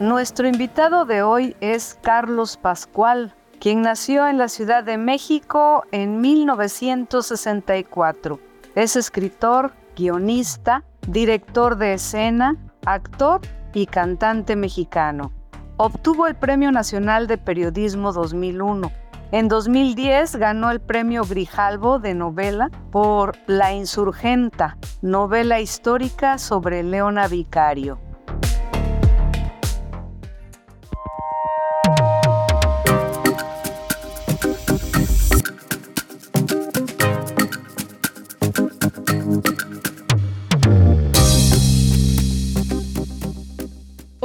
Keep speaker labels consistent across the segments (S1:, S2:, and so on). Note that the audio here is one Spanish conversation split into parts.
S1: Nuestro invitado de hoy es Carlos Pascual, quien nació en la Ciudad de México en 1964. Es escritor, guionista, director de escena, actor y cantante mexicano. Obtuvo el Premio Nacional de Periodismo 2001. En 2010 ganó el Premio Grijalvo de novela por La Insurgenta, novela histórica sobre Leona Vicario.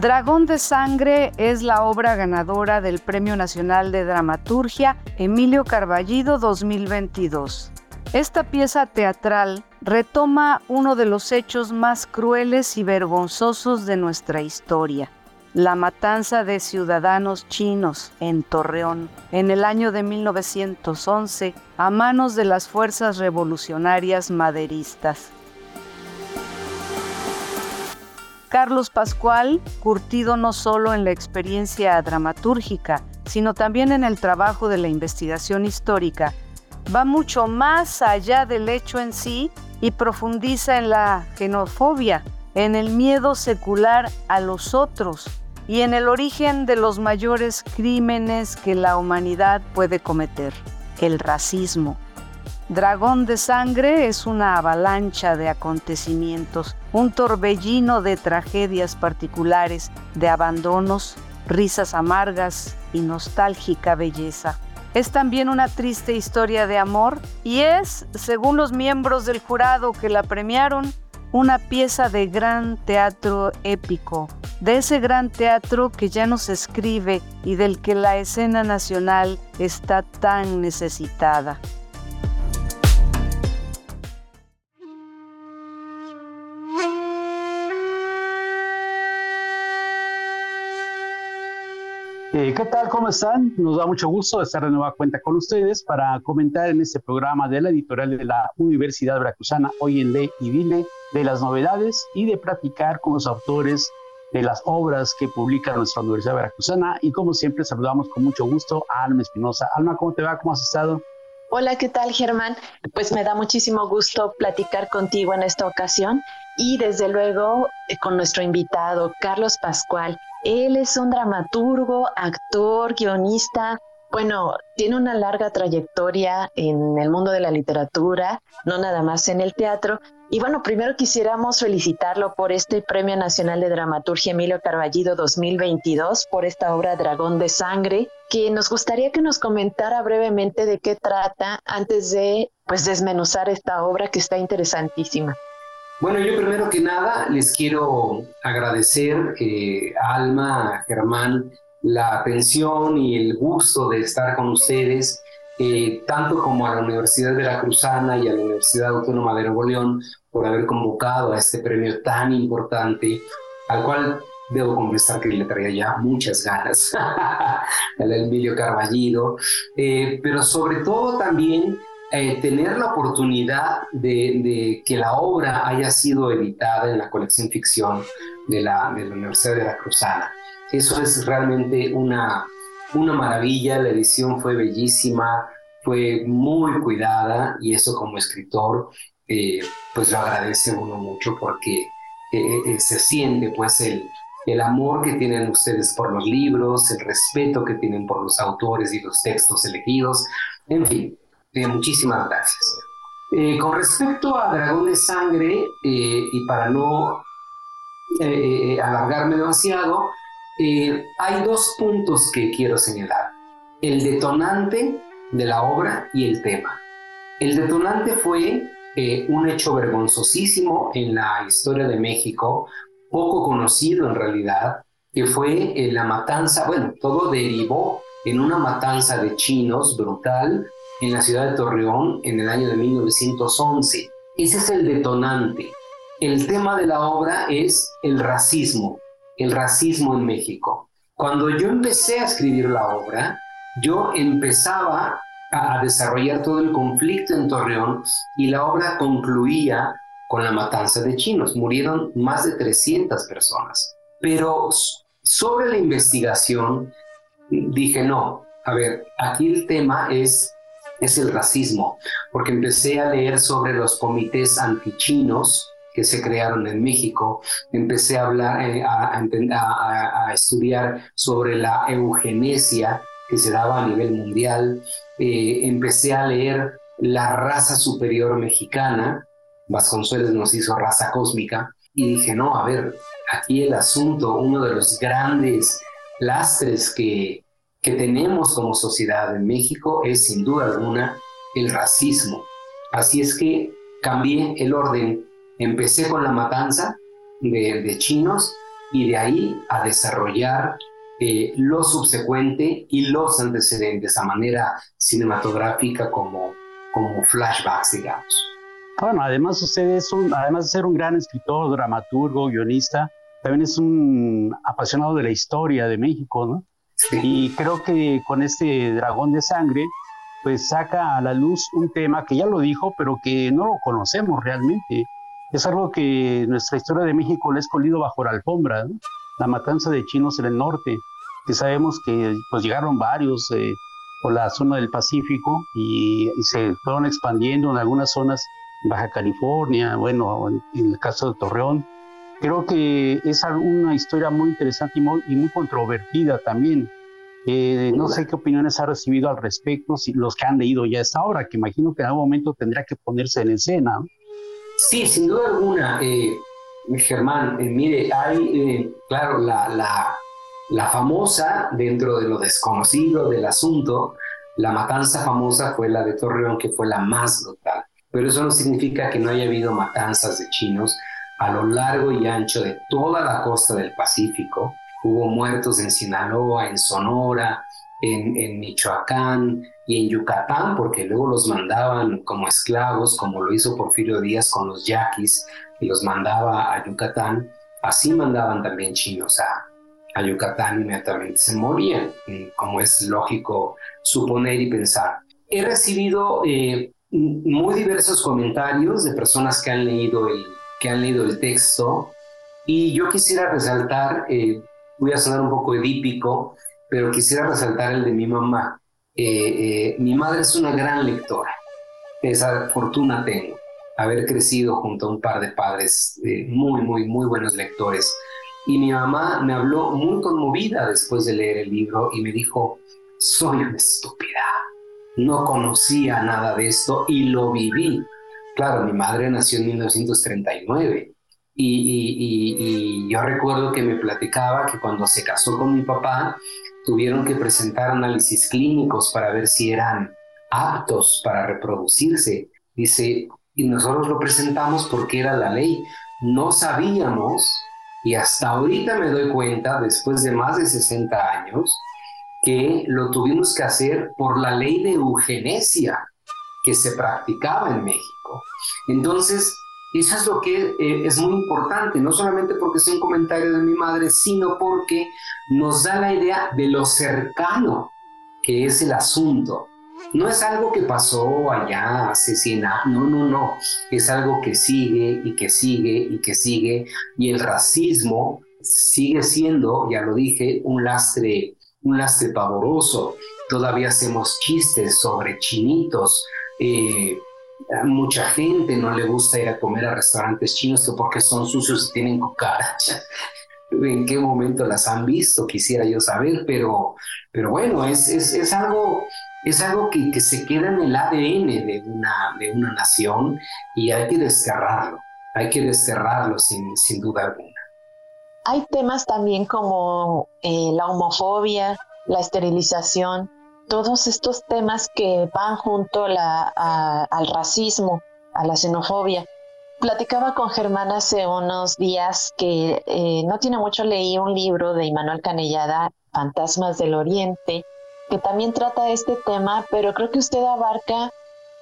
S1: Dragón de Sangre es la obra ganadora del Premio Nacional de Dramaturgia Emilio Carballido 2022. Esta pieza teatral retoma uno de los hechos más crueles y vergonzosos de nuestra historia, la matanza de ciudadanos chinos en Torreón en el año de 1911 a manos de las fuerzas revolucionarias maderistas. Carlos Pascual, curtido no solo en la experiencia dramatúrgica, sino también en el trabajo de la investigación histórica, va mucho más allá del hecho en sí y profundiza en la xenofobia, en el miedo secular a los otros y en el origen de los mayores crímenes que la humanidad puede cometer, el racismo. Dragón de Sangre es una avalancha de acontecimientos, un torbellino de tragedias particulares, de abandonos, risas amargas y nostálgica belleza. Es también una triste historia de amor y es, según los miembros del jurado que la premiaron, una pieza de gran teatro épico, de ese gran teatro que ya no se escribe y del que la escena nacional está tan necesitada.
S2: Eh, ¿Qué tal? ¿Cómo están? Nos da mucho gusto estar de nueva cuenta con ustedes para comentar en este programa de la editorial de la Universidad Veracruzana, hoy en Ley y Dile, de las novedades y de platicar con los autores de las obras que publica nuestra Universidad Veracruzana. Y como siempre, saludamos con mucho gusto a Alma Espinosa. Alma, ¿cómo te va? ¿Cómo has estado?
S3: Hola, ¿qué tal, Germán? Pues me da muchísimo gusto platicar contigo en esta ocasión y desde luego eh, con nuestro invitado, Carlos Pascual. Él es un dramaturgo, actor, guionista. Bueno, tiene una larga trayectoria en el mundo de la literatura, no nada más en el teatro. Y bueno, primero quisiéramos felicitarlo por este Premio Nacional de Dramaturgia Emilio Carballido 2022, por esta obra Dragón de Sangre, que nos gustaría que nos comentara brevemente de qué trata antes de pues desmenuzar esta obra que está interesantísima.
S4: Bueno, yo primero que nada les quiero agradecer eh, a Alma, a Germán, la atención y el gusto de estar con ustedes, eh, tanto como a la Universidad de la Cruzana y a la Universidad Autónoma de Nuevo León, por haber convocado a este premio tan importante, al cual debo confesar que le traía ya muchas ganas, el Emilio Carballido, eh, pero sobre todo también eh, tener la oportunidad de, que la obra haya sido editada en la colección ficción de la, de la Universidad de la Cruzana. Eso es realmente una, una maravilla, la edición fue bellísima, fue muy cuidada y eso como escritor eh, pues lo agradece uno mucho porque eh, se siente pues el, el amor que tienen ustedes por los libros, el respeto que tienen por los autores y los textos elegidos, en fin, eh, muchísimas gracias. Eh, con respecto a Dragón de Sangre, eh, y para no alargarme demasiado, hay dos puntos que quiero señalar. El detonante de la obra y el tema. El detonante fue un hecho vergonzosísimo en la historia de México, poco conocido en realidad, que fue la matanza, bueno, todo derivó en una matanza de chinos brutal en la ciudad de Torreón en el año de 1911. Ese es el detonante. El tema de la obra es el racismo, el racismo en México. Cuando yo empecé a escribir la obra, yo empezaba a, desarrollar todo el conflicto en Torreón y la obra concluía con la matanza de chinos. Murieron más de 300 personas. Pero sobre la investigación dije, no, a ver, aquí el tema es, es el racismo, porque empecé a leer sobre los comités antichinos que se crearon en México, empecé a hablar, eh, a, a, estudiar sobre la eugenesia que se daba a nivel mundial, eh, empecé a leer la raza superior mexicana, Vasconcelos nos hizo raza cósmica, y dije, no, a ver, aquí el asunto, uno de los grandes lastres que, que tenemos como sociedad en México es sin duda alguna el racismo. Así es que cambié el orden. Empecé con la matanza de, chinos y de ahí a desarrollar eh, lo subsecuente y los antecedentes a manera cinematográfica como, como flashbacks, digamos.
S2: Bueno, además usted es un, además de ser un gran escritor, dramaturgo, guionista, también es un apasionado de la historia de México, ¿no? Y creo que con este dragón de sangre, pues saca a la luz un tema que ya lo dijo, pero que no lo conocemos realmente. Es algo que nuestra historia de México le ha escondido bajo la alfombra, la matanza de chinos en el norte, que sabemos que pues llegaron varios eh, por la zona del Pacífico y, se fueron expandiendo en algunas zonas, Baja California, bueno, en el caso de Torreón, Creo que es una historia muy interesante y muy, y muy controvertida también. Eh, no sé qué opiniones ha recibido al respecto, si los que han leído ya esta obra, que imagino que en algún momento tendrá que ponerse en escena.
S4: Sí, sin duda alguna, eh, Germán. Eh, mire, hay, claro, la, la, la famosa, dentro de lo desconocido del asunto, la matanza famosa fue la de Torreón, que fue la más brutal. Pero eso no significa que no haya habido matanzas de chinos a lo largo y ancho de toda la costa del Pacífico. Hubo muertos en Sinaloa, en Sonora, en, Michoacán y en Yucatán, porque luego los mandaban como esclavos, como lo hizo Porfirio Díaz con los yaquis, y los mandaba a Yucatán. Así mandaban también chinos a, a Yucatán, inmediatamente se morían, como es lógico suponer y pensar. He recibido eh, muy diversos comentarios de personas que han leído el que han leído el texto. Y yo quisiera resaltar, eh, voy a sonar un poco edípico, pero quisiera resaltar el de mi mamá. Eh, eh, mi madre es una gran lectora. Esa fortuna tengo, haber crecido junto a un par de padres muy, muy, muy buenos lectores. Y mi mamá me habló muy conmovida después de leer el libro y me dijo, soy una estúpida. No conocía nada de esto y lo viví. Claro, mi madre nació en 1939 y, yo recuerdo que me platicaba que cuando se casó con mi papá tuvieron que presentar análisis clínicos para ver si eran aptos para reproducirse. Dice, y nosotros lo presentamos porque era la ley. No sabíamos, y hasta ahorita me doy cuenta, después de más de 60 años, que lo tuvimos que hacer por la ley de eugenesia que se practicaba en México. Entonces, eso es lo que eh, es muy importante, no solamente porque sea un comentario de mi madre, sino porque nos da la idea de lo cercano que es el asunto. No es algo que pasó allá hace 100 años, no, no, no. Es algo que sigue y que sigue y que sigue. Y el racismo sigue siendo, ya lo dije, un lastre, un lastre pavoroso. Todavía hacemos chistes sobre chinitos. Eh, a mucha gente no le gusta ir a comer a restaurantes chinos porque son sucios y tienen cucarachas. ¿En qué momento las han visto? Quisiera yo saber, pero, pero bueno, es, es, es algo, es algo que, que, se queda en el ADN de una, de una nación y hay que desterrarlo, hay que desterrarlo sin, sin duda alguna.
S3: Hay temas también como eh, la homofobia, la esterilización, todos estos temas que van junto al racismo a la xenofobia. Platicaba con Germán hace unos días que eh, no tiene mucho leí un libro de Immanuel Canellada, Fantasmas del Oriente, que también trata este tema, pero creo que usted abarca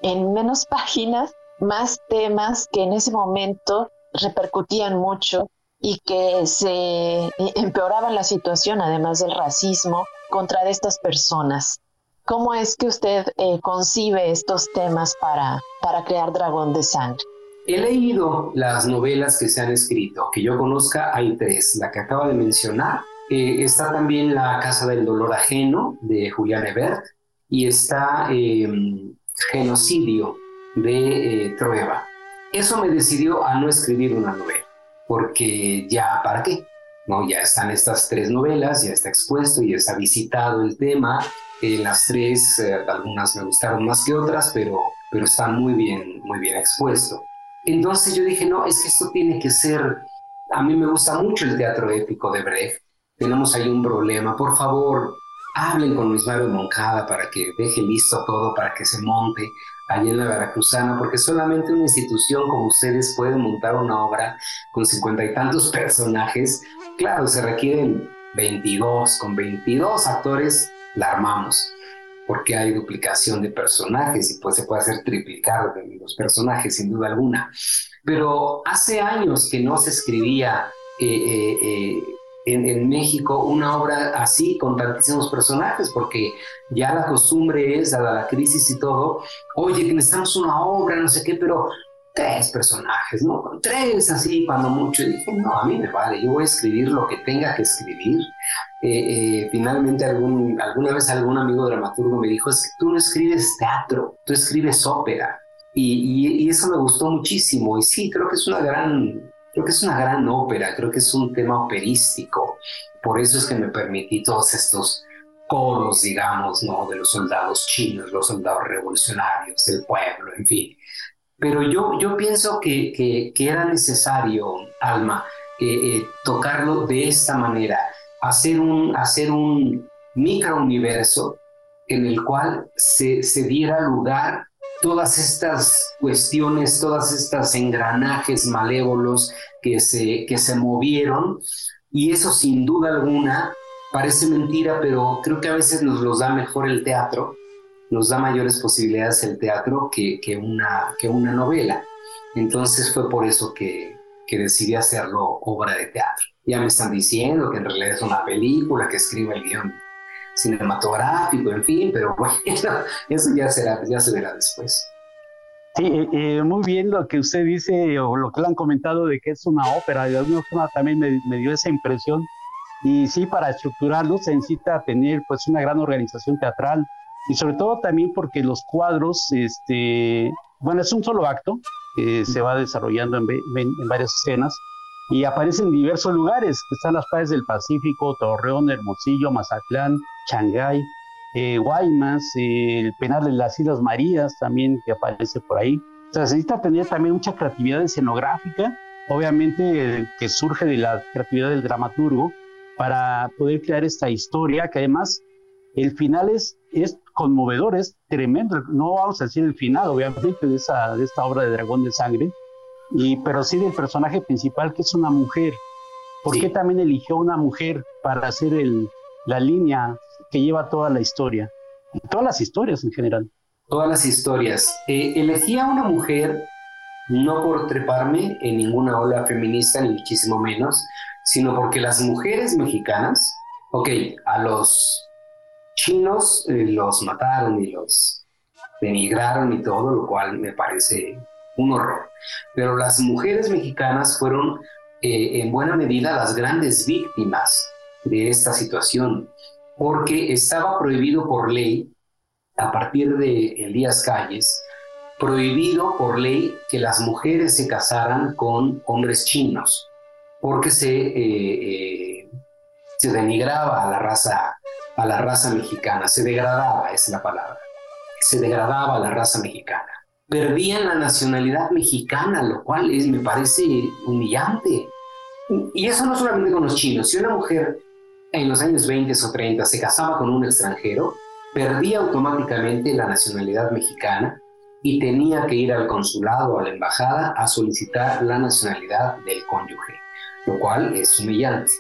S3: en menos páginas más temas que en ese momento repercutían mucho y que se empeoraban la situación, además del racismo, contra estas personas. ¿Cómo es que usted eh, concibe estos temas para, para crear Dragón de Sangre?
S4: He leído las novelas que se han escrito, que yo conozca hay tres, la que acaba de mencionar, eh, está también La Casa del Dolor Ajeno de Julián Ebert y está em, Genocidio de eh, Trueba. Eso me decidió a no escribir una novela, porque ya, ¿para qué? No, ya están estas tres novelas, ya está expuesto, ya está visitado el tema. Eh, las tres, algunas me gustaron más que otras, pero, pero están muy bien, muy bien expuesto. Entonces yo dije, no, es que esto tiene que ser, a mí me gusta mucho el teatro épico de Brecht, tenemos ahí un problema, por favor, hablen con Luis Mario Moncada para que deje listo todo, para que se monte allí en la Veracruzana, porque solamente una institución como ustedes puede montar una obra con cincuenta y tantos personajes. Claro, se requieren 22, con 22 actores la armamos porque hay duplicación de personajes y pues se puede hacer triplicar los personajes sin duda alguna. Pero hace años que no se escribía eh, eh, eh, en, México una obra así con tantísimos personajes, porque ya la costumbre es, dada la crisis y todo, oye, que necesitamos una obra, no sé qué, pero tres personajes, ¿no? Tres así, cuando mucho. Y dije, no, a mí me vale, yo voy a escribir lo que tenga que escribir. Eh, eh, finalmente, algún, alguna vez algún amigo dramaturgo me dijo, es que tú no escribes teatro, tú escribes ópera. Y, y, eso me gustó muchísimo. Y sí, creo que es una gran, creo que es una gran ópera, creo que es un tema operístico. Por eso es que me permití todos estos coros, digamos, ¿no? De los soldados chinos, los soldados revolucionarios, el pueblo, en fin. Pero yo, yo pienso que, que, era necesario, Alma, eh, eh, tocarlo de esta manera, hacer un, hacer un microuniverso en el cual se, se diera lugar todas estas cuestiones, todas estas engranajes malévolos que se, que se movieron. Y eso sin duda alguna parece mentira, pero creo que a veces nos los da mejor el teatro nos da mayores posibilidades el teatro que, que, una, que una novela. Entonces fue por eso que, que decidí hacerlo obra de teatro. Ya me están diciendo que en realidad es una película, que escribe el guion cinematográfico, en fin, pero bueno, eso ya, será, ya se verá después.
S2: Sí, eh, eh, muy bien lo que usted dice o lo que le han comentado de que es una ópera, de alguna forma también me, me, dio esa impresión. Y sí, para estructurarlo se necesita tener pues una gran organización teatral, y sobre todo también porque los cuadros, este, bueno, es un solo acto que se va desarrollando en, en, varias escenas y aparece en diversos lugares, que están las playas del Pacífico, Torreón, Hermosillo, Mazatlán, Shanghái, eh, Guaymas, el penal de las Islas Marías también que aparece por ahí. O sea, se necesita tener también mucha creatividad escenográfica, obviamente que surge de la creatividad del dramaturgo, para poder crear esta historia que además el final es, es conmovedor, es tremendo. No vamos a decir el final, obviamente, de, esa, de esta obra de Dragón de Sangre, y, pero sí del personaje principal, que es una mujer. ¿Por qué también eligió una mujer para hacer el, la línea que lleva toda la historia? Todas las historias en general.
S4: Todas las historias. Eh, elegí a una mujer no por treparme en ninguna ola feminista, ni muchísimo menos, sino porque las mujeres mexicanas, ok, a los chinos eh, los mataron y los denigraron y todo, lo cual me parece un horror. Pero las mujeres mexicanas fueron eh, en buena medida las grandes víctimas de esta situación, porque estaba prohibido por ley, a partir de Elías Calles, prohibido por ley que las mujeres se casaran con hombres chinos, porque se, eh, se denigraba a la raza a la raza mexicana, se degradaba, es la palabra, se degradaba la raza mexicana. Perdían la nacionalidad mexicana, lo cual es, me parece humillante. Y eso no solamente con los chinos, si una mujer en los años 20 o 30 se casaba con un extranjero, perdía automáticamente la nacionalidad mexicana y tenía que ir al consulado o a la embajada a solicitar la nacionalidad del cónyuge, lo cual es humillante.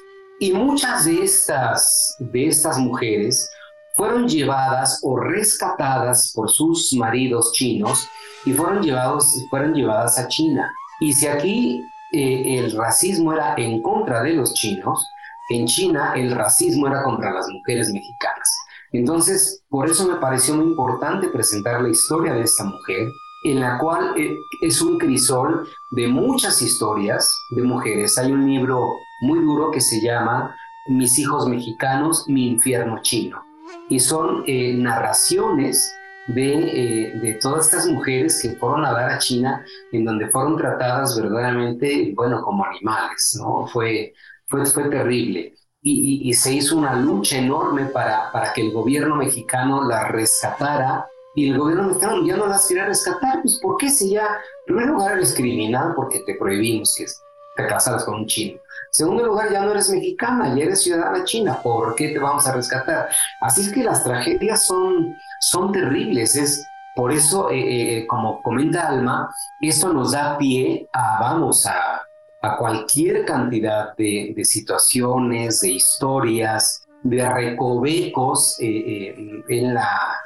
S4: Y muchas de estas, de estas mujeres fueron llevadas o rescatadas por sus maridos chinos y fueron, llevados, fueron llevadas a China. Y si aquí eh, el racismo era en contra de los chinos, en China el racismo era contra las mujeres mexicanas. Entonces, por eso me pareció muy importante presentar la historia de esta mujer, en la cual eh, es un crisol de muchas historias de mujeres. Hay un libro muy duro que se llama Mis hijos mexicanos, mi infierno chino. Y son eh, narraciones de, de, todas estas mujeres que fueron a dar a China, en donde fueron tratadas verdaderamente, bueno, como animales, ¿no? Fue, fue, fue terrible. Y, y, se hizo una lucha enorme para, para que el gobierno mexicano las rescatara. Y el gobierno mexicano ya no las quería rescatar. Pues, ¿por qué si ya, en primer lugar, eres criminal porque te prohibimos que te casaras con un chino? Segundo lugar, ya no eres mexicana, ya eres ciudadana china. ¿Por qué te vamos a rescatar? Así es que las tragedias son, son terribles. Es, por eso, eh, eh, como comenta Alma, esto nos da pie a, vamos, a, a cualquier cantidad de, situaciones, de historias, de recovecos eh, eh, en, la,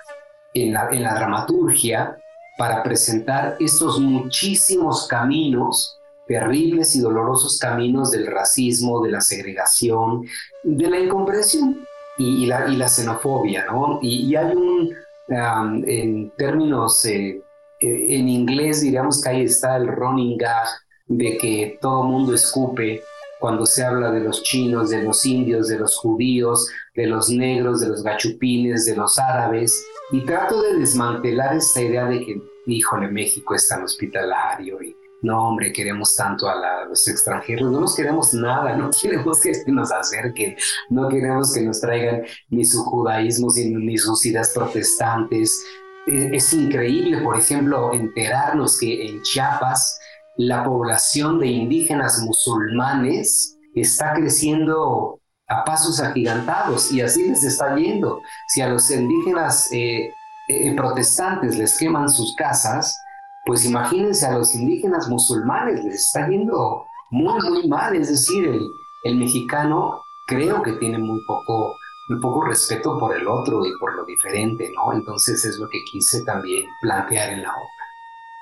S4: en, la, en la dramaturgia para presentar estos muchísimos caminos terribles y dolorosos caminos del racismo, de la segregación, de la incomprensión y, la, xenofobia, ¿no? Y, hay un, en términos, eh, en inglés diríamos que ahí está el running gag de que todo mundo escupe cuando se habla de los chinos, de los indios, de los judíos, de los negros, de los gachupines, de los árabes, y trato de desmantelar esta idea de que, híjole, México es tan hospitalario y no, hombre, queremos tanto a, los extranjeros, no nos queremos nada, no queremos que nos acerquen, no queremos que nos traigan ni su judaísmo ni sus ideas protestantes. es increíble, por ejemplo, enterarnos que en Chiapas, la población de indígenas musulmanes está creciendo a pasos agigantados y así les está yendo. Si a los indígenas eh, eh, protestantes les queman sus casas, pues imagínense a los indígenas musulmanes les está yendo muy, muy mal. Es decir, el, el mexicano creo que tiene muy poco, muy poco respeto por el otro y por lo diferente, ¿no? Entonces es lo que quise también plantear en la obra.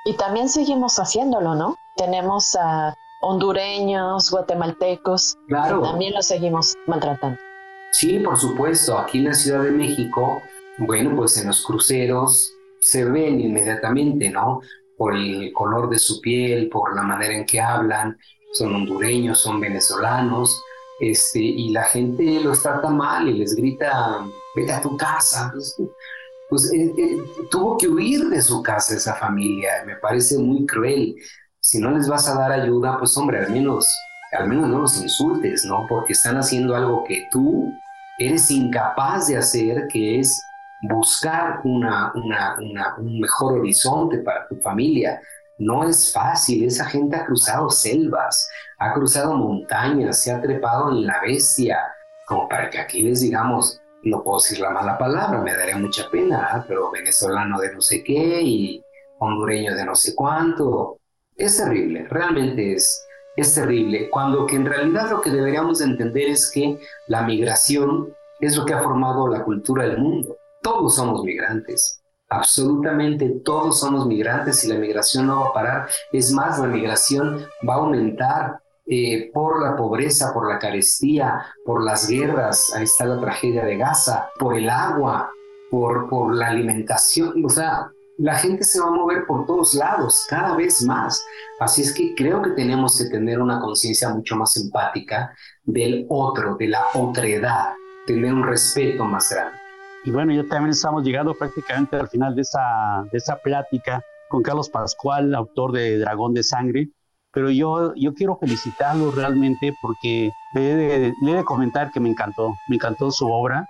S3: Y también seguimos haciéndolo, ¿no? Tenemos a hondureños, guatemaltecos, claro. también los seguimos maltratando.
S4: Sí, por supuesto. Aquí en la Ciudad de México, bueno, pues en los cruceros se ven inmediatamente, ¿no? Por el color de su piel, por la manera en que hablan, son hondureños, son venezolanos, este, y la gente los trata mal y les grita, vete a tu casa. Pues, pues eh, eh, tuvo que huir de su casa esa familia. Me parece muy cruel. Si no les vas a dar ayuda, pues hombre, al menos, al menos no los insultes, ¿no? Porque están haciendo algo que tú eres incapaz de hacer, que es buscar una, una, un mejor horizonte para tu familia. No es fácil, esa gente ha cruzado selvas, ha cruzado montañas, se ha trepado en la bestia, como para que aquí les digamos, no puedo decir la mala palabra, me daría mucha pena, ¿ah? pero venezolano de no sé qué y hondureño de no sé cuánto. Es terrible, realmente es, es terrible, cuando que en realidad lo que deberíamos entender es que la migración es lo que ha formado la cultura del mundo. Todos somos migrantes, absolutamente todos somos migrantes y la migración no va a parar. Es más, la migración va a aumentar eh, por la pobreza, por la carestía, por las guerras, ahí está la tragedia de Gaza, por el agua, por, por la alimentación, o sea, la gente se va a mover por todos lados, cada vez más. Así es que creo que tenemos que tener una conciencia mucho más empática del otro, de la otredad, tener un respeto más grande.
S2: Y bueno, ya también estamos llegando prácticamente al final de esa, de esa plática con Carlos Pascual, autor de Dragón de Sangre pero yo, yo quiero felicitarlo realmente porque le he, de, comentar que me encantó, me encantó su obra,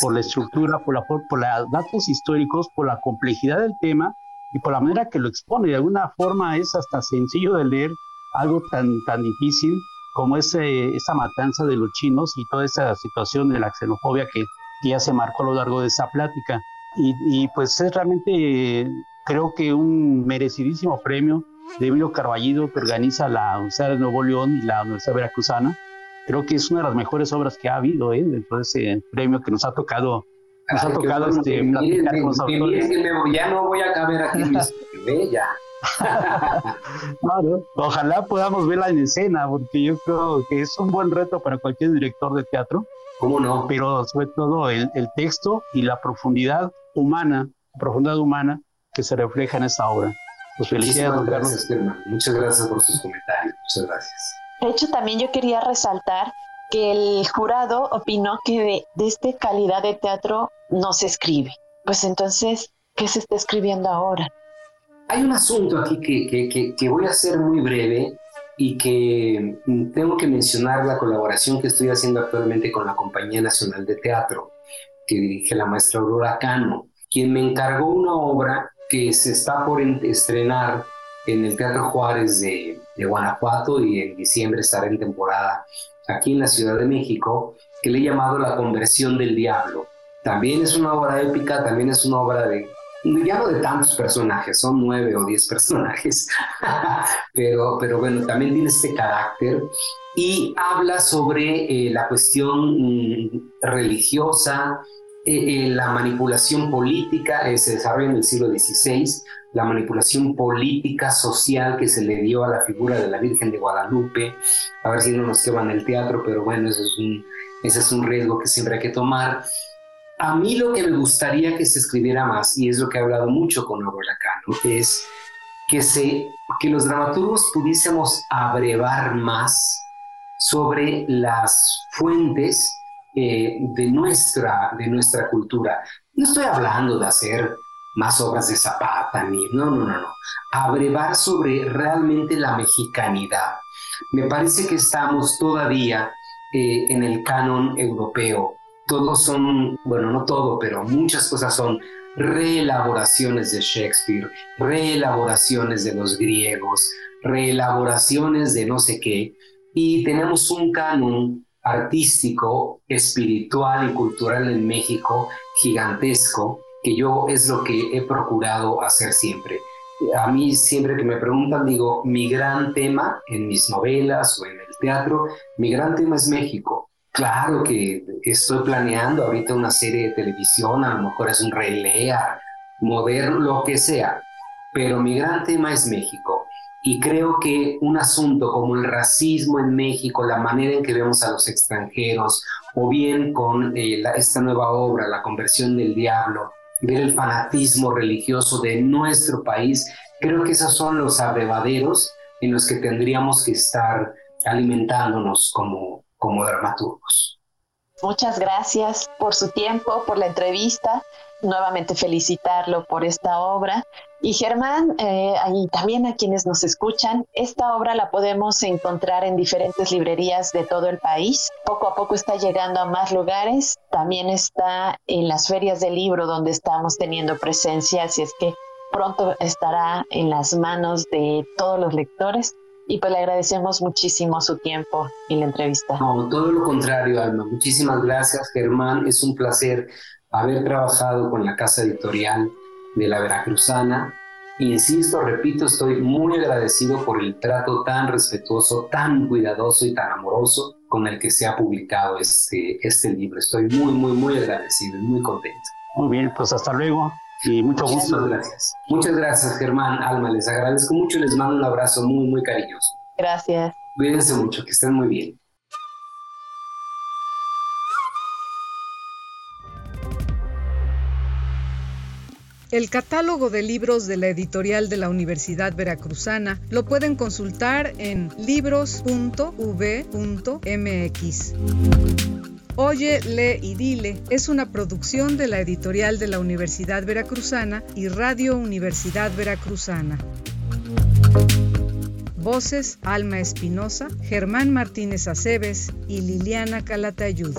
S2: por la estructura, por, la, por, los datos históricos, por la complejidad del tema y por la manera que lo expone. De alguna forma es hasta sencillo de leer algo tan, tan difícil como ese, esa matanza de los chinos y toda esa situación de la xenofobia que, ya se marcó a lo largo de esa plática. Y, y, pues es realmente creo que un merecidísimo premio de Emilio Carballido que organiza la Universidad de Nuevo León y la Universidad Veracruzana. Creo que es una de las mejores obras que ha habido ¿eh? dentro de ese premio que nos ha tocado. Nos ha tocado este, platicar con los autores.
S4: ya no voy a caber aquí en mi ya.
S2: Ojalá podamos verla en escena, porque yo creo que es un buen reto para cualquier director de teatro.
S4: ¿Cómo no?
S2: Pero sobre todo el, el texto y la profundidad humana, profundidad humana que se refleja en esta obra.
S4: Pues felicidades, gracias, Muchas gracias por sus comentarios. Muchas gracias.
S3: De hecho, también yo quería resaltar que el jurado opinó que de, esta calidad de teatro no se escribe. Pues entonces, ¿qué se está escribiendo ahora?
S4: Hay un asunto aquí que, que, que, voy a hacer muy breve y que tengo que mencionar la colaboración que estoy haciendo actualmente con la Compañía Nacional de Teatro, que dirige la maestra Aurora Cano, quien me encargó una obra que se está por estrenar en el Teatro Juárez de, Guanajuato y en diciembre estará en temporada aquí en la Ciudad de México, que le he llamado La conversión del diablo. También es una obra épica, también es una obra de, no de tantos personajes, son nueve o diez personajes, pero, pero bueno, también tiene este carácter y habla sobre eh, la cuestión mm, religiosa, eh, eh, la manipulación política eh, se desarrolla en el siglo XVI, la manipulación política social que se le dio a la figura de la Virgen de Guadalupe, a ver si no nos queman el teatro, pero bueno, ese es un, ese es un riesgo que siempre hay que tomar. A mí lo que me gustaría que se escribiera más, y es lo que he hablado mucho con Aurora Cano, es que, se, que los dramaturgos pudiésemos abrevar más sobre las fuentes eh, de, nuestra, de nuestra cultura. No estoy hablando de hacer más obras de Zapata, ni, no, no, no, no. Abrevar sobre realmente la mexicanidad. Me parece que estamos todavía eh, en el canon europeo. Todos son, bueno, no todo, pero muchas cosas son reelaboraciones de Shakespeare, reelaboraciones de los griegos, reelaboraciones de no sé qué, y tenemos un canon artístico, espiritual y cultural en México gigantesco, que yo es lo que he procurado hacer siempre. A mí siempre que me preguntan digo, mi gran tema en mis novelas o en el teatro, mi gran tema es México. Claro que estoy planeando ahorita una serie de televisión, a lo mejor es un relea, moderno, lo que sea, pero mi gran tema es México. Y creo que un asunto como el racismo en México, la manera en que vemos a los extranjeros, o bien con eh, esta nueva obra, La conversión del diablo, ver el fanatismo religioso de nuestro país, creo que esos son los abrevaderos en los que tendríamos que estar alimentándonos como, como dramaturgos.
S3: Muchas gracias por su tiempo, por la entrevista. Nuevamente felicitarlo por esta obra y Germán, eh, y también a quienes nos escuchan, esta obra la podemos encontrar en diferentes librerías de todo el país. Poco a poco está llegando a más lugares. También está en las ferias del libro donde estamos teniendo presencia, así es que pronto estará en las manos de todos los lectores. Y pues le agradecemos muchísimo su tiempo y la entrevista.
S4: No, todo lo contrario, Alma. Muchísimas gracias, Germán. Es un placer haber trabajado con la casa editorial de la Veracruzana. Insisto, repito, estoy muy agradecido por el trato tan respetuoso, tan cuidadoso y tan amoroso con el que se ha publicado este, este libro. Estoy muy, muy, muy agradecido y muy contento.
S2: Muy bien, pues hasta luego y mucho gusto.
S4: Muchas gracias. Muchas gracias, Germán, Alma. Les agradezco mucho y les mando un abrazo muy, muy cariñoso.
S3: Gracias.
S4: Cuídense mucho, que estén muy bien.
S1: El catálogo de libros de la editorial de la Universidad Veracruzana lo pueden consultar en libros.v.mx. Oye, lee y dile es una producción de la editorial de la Universidad Veracruzana y Radio Universidad Veracruzana. Voces Alma Espinosa, Germán Martínez Aceves y Liliana Calatayud.